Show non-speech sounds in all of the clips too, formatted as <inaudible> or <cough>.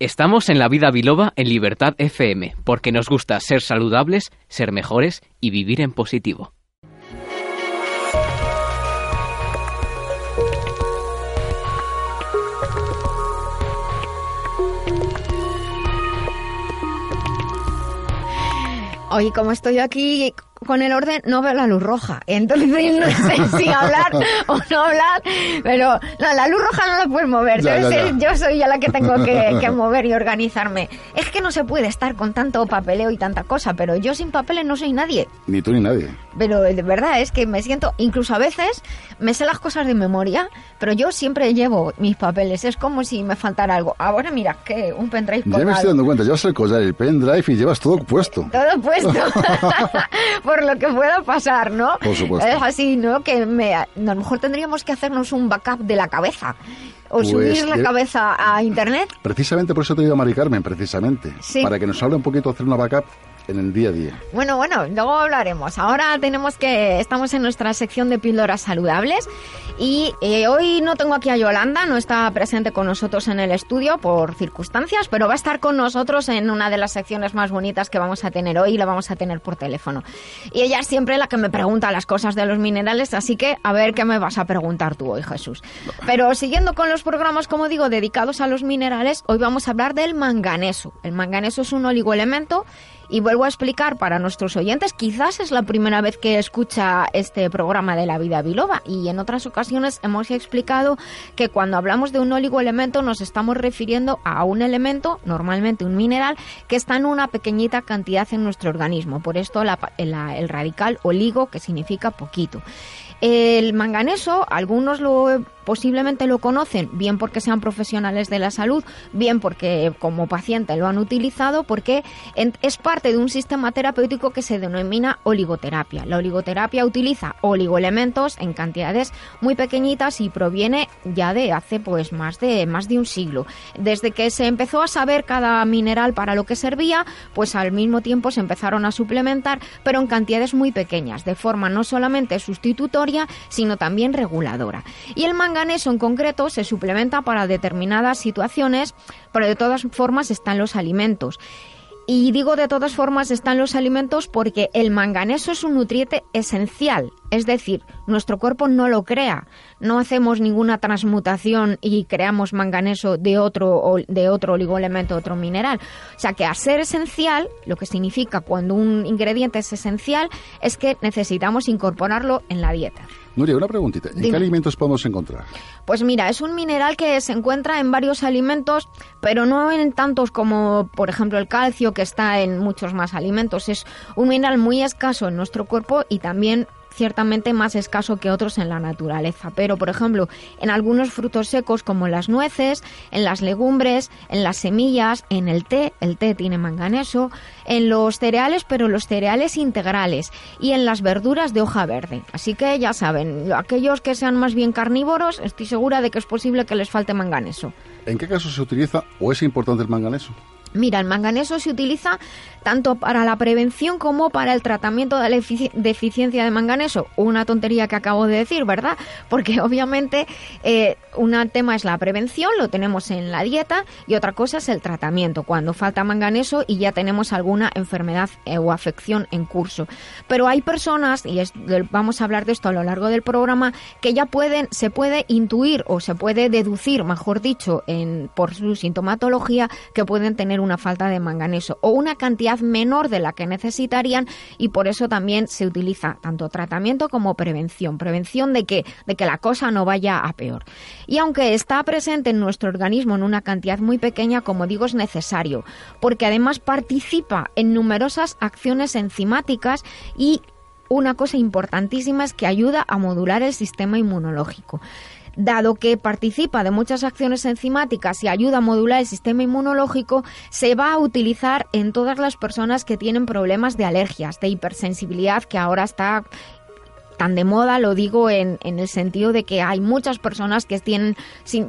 Estamos en la vida biloba en Libertad FM, porque nos gusta ser saludables, ser mejores y vivir en positivo. Hoy como estoy aquí con el orden no veo la luz roja. Entonces no sé si hablar o no hablar, pero no, la luz roja no la puedes mover. Yo soy ya la que tengo <laughs> que, mover y organizarme. Es que no se puede estar con tanto papeleo y tanta cosa, pero yo sin papeles no soy nadie. Ni tú ni nadie. Pero de verdad es que me siento, incluso a veces me sé las cosas de memoria, pero yo siempre llevo mis papeles. Es como si me faltara algo. Ahora mira, que un pendrive. Ya me estoy dando cuenta, llevas el collar, el pendrive y llevas todo puesto. Todo puesto. <laughs> por lo que pueda pasar, ¿no? Por supuesto. Es así, ¿no? Que me, a lo mejor tendríamos que hacernos un backup de la cabeza. O pues subir la cabeza a internet. Precisamente por eso te he ido a Mari Carmen, precisamente. Sí. Para que nos hable un poquito hacer una backup en el día a día. Bueno, bueno, luego hablaremos. Ahora tenemos que, estamos en nuestra sección de píldoras saludables y eh, hoy no tengo aquí a Yolanda, no está presente con nosotros en el estudio por circunstancias, pero va a estar con nosotros en una de las secciones más bonitas que vamos a tener hoy y la vamos a tener por teléfono. Y ella es siempre la que me pregunta las cosas de los minerales, así que a ver qué me vas a preguntar tú hoy, Jesús. Pero siguiendo con los programas, como digo, dedicados a los minerales, hoy vamos a hablar del manganeso. El manganeso es un oligoelemento y vuelvo a explicar para nuestros oyentes, quizás es la primera vez que escucha este programa de la vida biloba y en otras ocasiones hemos explicado que cuando hablamos de un oligoelemento nos estamos refiriendo a un elemento, normalmente un mineral, que está en una pequeñita cantidad en nuestro organismo. Por esto el radical oligo, que significa poquito. El manganeso, algunos lo posiblemente lo conocen, bien porque sean profesionales de la salud, bien porque como paciente lo han utilizado, porque es parte de un sistema terapéutico que se denomina oligoterapia. La oligoterapia utiliza oligoelementos en cantidades muy pequeñitas y proviene ya de hace pues más de más de un siglo. Desde que se empezó a saber cada mineral para lo que servía, pues al mismo tiempo se empezaron a suplementar, pero en cantidades muy pequeñas, de forma no solamente sustitutoria, sino también reguladora. Y el manganeso en concreto se suplementa para determinadas situaciones, pero de todas formas están los alimentos. Y digo de todas formas están los alimentos porque el manganeso es un nutriente esencial, es decir, nuestro cuerpo no lo crea, no hacemos ninguna transmutación y creamos manganeso de otro de otro oligoelemento, otro mineral. O sea que a ser esencial, lo que significa cuando un ingrediente es esencial es que necesitamos incorporarlo en la dieta. Nuria, una preguntita. ¿En qué alimentos podemos encontrar? Pues mira, es un mineral que se encuentra en varios alimentos, pero no en tantos como, por ejemplo, el calcio, que está en muchos más alimentos. Es un mineral muy escaso en nuestro cuerpo y también ciertamente más escaso que otros en la naturaleza. Pero, por ejemplo, en algunos frutos secos como las nueces, en las legumbres, en las semillas, en el té, el té tiene manganeso, en los cereales, pero los cereales integrales y en las verduras de hoja verde. Así que ya saben, aquellos que sean más bien carnívoros, estoy segura de que es posible que les falte manganeso. ¿En qué caso se utiliza o es importante el manganeso? Mira, el manganeso se utiliza tanto para la prevención como para el tratamiento de la deficiencia de manganeso. Una tontería que acabo de decir, ¿verdad? <laughs> Porque obviamente eh, un tema es la prevención, lo tenemos en la dieta, y otra cosa es el tratamiento, cuando falta manganeso y ya tenemos alguna enfermedad eh, o afección en curso. Pero hay personas, y vamos a hablar de esto a lo largo del programa, que ya pueden, se puede intuir o se puede deducir, mejor dicho, en, por su sintomatología, que pueden tener una falta de manganeso o una cantidad menor de la que necesitarían y por eso también se utiliza tanto tratamiento como prevención, prevención de que, de que la cosa no vaya a peor. Y aunque está presente en nuestro organismo en una cantidad muy pequeña, como digo, es necesario, porque además participa en numerosas acciones enzimáticas y una cosa importantísima es que ayuda a modular el sistema inmunológico dado que participa de muchas acciones enzimáticas y ayuda a modular el sistema inmunológico, se va a utilizar en todas las personas que tienen problemas de alergias, de hipersensibilidad, que ahora está tan de moda, lo digo en, en, el sentido de que hay muchas personas que tienen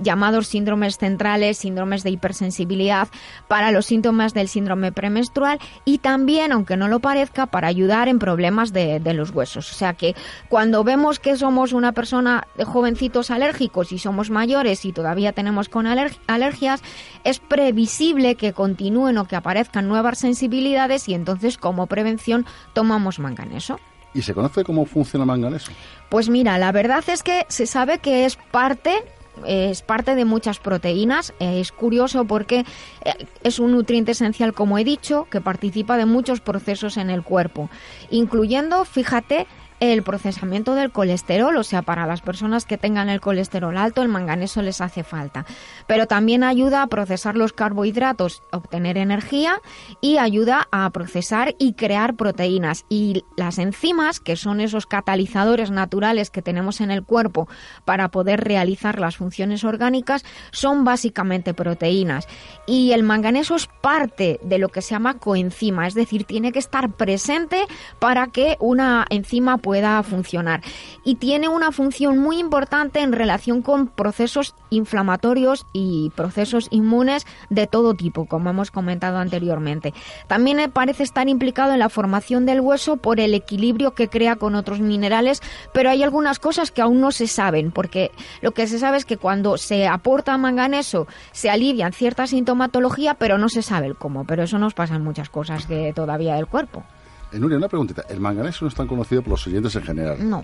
llamados síndromes centrales, síndromes de hipersensibilidad para los síntomas del síndrome premenstrual y también, aunque no lo parezca, para ayudar en problemas de, de los huesos. O sea que cuando vemos que somos una persona de jovencitos alérgicos y somos mayores y todavía tenemos con alergias, es previsible que continúen o que aparezcan nuevas sensibilidades y entonces como prevención tomamos manganeso. ¿Y se conoce cómo funciona el manganeso? Pues mira, la verdad es que se sabe que es parte es parte de muchas proteínas. Es curioso porque eh, es un nutriente esencial, como he dicho, que participa de muchos procesos en el cuerpo, incluyendo, fíjate, el procesamiento del colesterol, o sea, para las personas que tengan el colesterol alto, el manganeso les hace falta. Pero también ayuda a procesar los carbohidratos, obtener energía y ayuda a procesar y crear proteínas. Y las enzimas, que son esos catalizadores naturales que tenemos en el cuerpo para poder realizar las funciones orgánicas, son básicamente proteínas. Y el manganeso es parte de lo que se llama coenzima, es decir, tiene que estar presente para que una enzima pueda pueda funcionar. Y tiene una función muy importante en relación con procesos inflamatorios y procesos inmunes de todo tipo, como hemos comentado anteriormente. También parece estar implicado en la formación del hueso por el equilibrio que crea con otros minerales, pero hay algunas cosas que aún no se saben, porque lo que se sabe es que cuando se aporta manganeso se alivian cierta sintomatología, pero no se sabe el cómo. Pero eso nos pasa en muchas cosas que todavía del cuerpo. En una preguntita. ¿El manganeso no es tan conocido por los oyentes en general? No.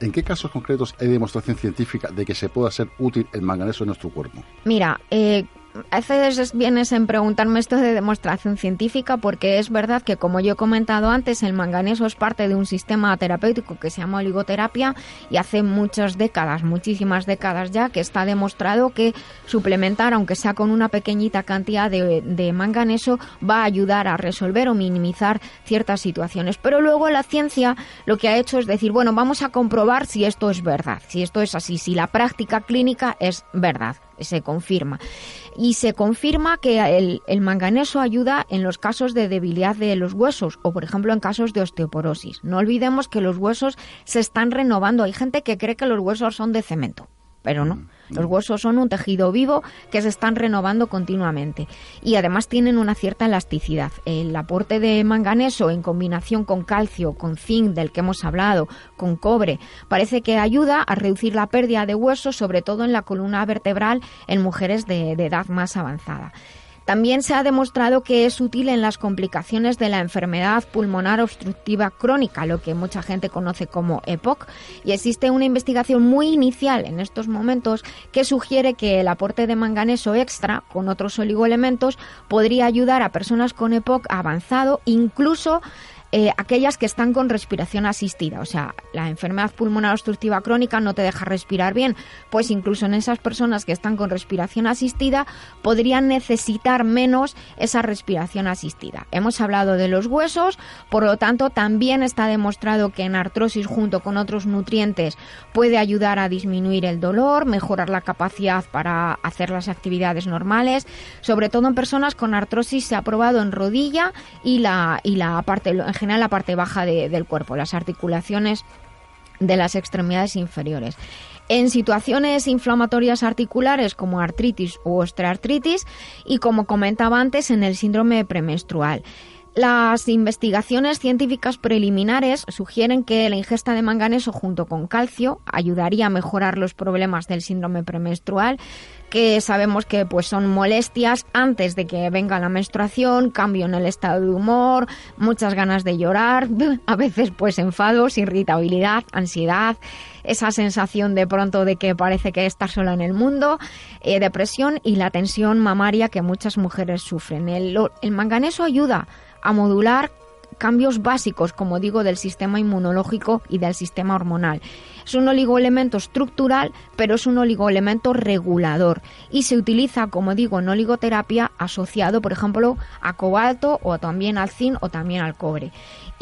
¿En qué casos concretos hay demostración científica de que se pueda ser útil el manganeso en nuestro cuerpo? Mira, eh, a veces vienes en preguntarme esto de demostración científica porque es verdad que como yo he comentado antes el manganeso es parte de un sistema terapéutico que se llama oligoterapia y hace muchas décadas, muchísimas décadas ya que está demostrado que suplementar aunque sea con una pequeñita cantidad de, de manganeso va a ayudar a resolver o minimizar ciertas situaciones. Pero luego la ciencia lo que ha hecho es decir, bueno, vamos a comprobar si esto es verdad, si esto es así, si la práctica clínica es verdad se confirma. Y se confirma que el, manganeso ayuda en los casos de debilidad de los huesos o, por ejemplo, en casos de osteoporosis. No olvidemos que los huesos se están renovando. Hay gente que cree que los huesos son de cemento pero no. Los huesos son un tejido vivo que se están renovando continuamente y además tienen una cierta elasticidad. El aporte de manganeso en combinación con calcio, con zinc del que hemos hablado, con cobre, parece que ayuda a reducir la pérdida de huesos, sobre todo en la columna vertebral en mujeres de, de edad más avanzada. También se ha demostrado que es útil en las complicaciones de la enfermedad pulmonar obstructiva crónica, lo que mucha gente conoce como EPOC, y existe una investigación muy inicial en estos momentos que sugiere que el aporte de manganeso extra con otros oligoelementos podría ayudar a personas con EPOC avanzado, incluso eh, aquellas que están con respiración asistida, o sea, la enfermedad pulmonar obstructiva crónica no te deja respirar bien, pues incluso en esas personas que están con respiración asistida podrían necesitar menos esa respiración asistida. Hemos hablado de los huesos, por lo tanto también está demostrado que en artrosis junto con otros nutrientes puede ayudar a disminuir el dolor, mejorar la capacidad para hacer las actividades normales, sobre todo en personas con artrosis se ha probado en rodilla y la, y la parte en general la parte baja del cuerpo, las articulaciones de las extremidades inferiores. En situaciones inflamatorias articulares como artritis u osteoartritis y como comentaba antes en el síndrome premenstrual. Las investigaciones científicas preliminares sugieren que la ingesta de manganeso junto con calcio ayudaría a mejorar los problemas del síndrome premenstrual, que sabemos que pues son molestias antes de que venga la menstruación, cambio en el estado de humor, muchas ganas de llorar, a veces pues enfados, irritabilidad, ansiedad, esa sensación de pronto de que parece que estás sola en el mundo, eh, depresión y la tensión mamaria que muchas mujeres sufren. El manganeso ayuda a modular cambios básicos, como digo, del sistema inmunológico y del sistema hormonal. Es un oligoelemento estructural, pero es un oligoelemento regulador y se utiliza, como digo, en oligoterapia asociado, por ejemplo, a cobalto o también al zinc o también al cobre.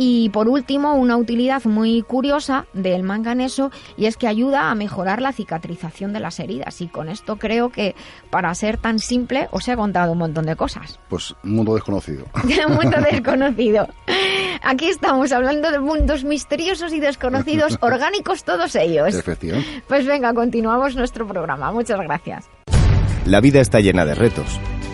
Y por último, una utilidad muy curiosa del manganeso y es que ayuda a mejorar la cicatrización de las heridas. Y con esto creo que para ser tan simple os he contado un montón de cosas. Pues un mundo desconocido. un <laughs> mundo <laughs> desconocido. Aquí estamos hablando de mundos misteriosos y desconocidos, <laughs> orgánicos todos ellos. Efectivamente. Pues venga, continuamos nuestro programa. Muchas gracias. La vida está llena de retos.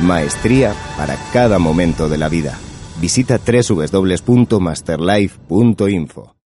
Maestría para cada momento de la vida. Visita www.masterlife.info.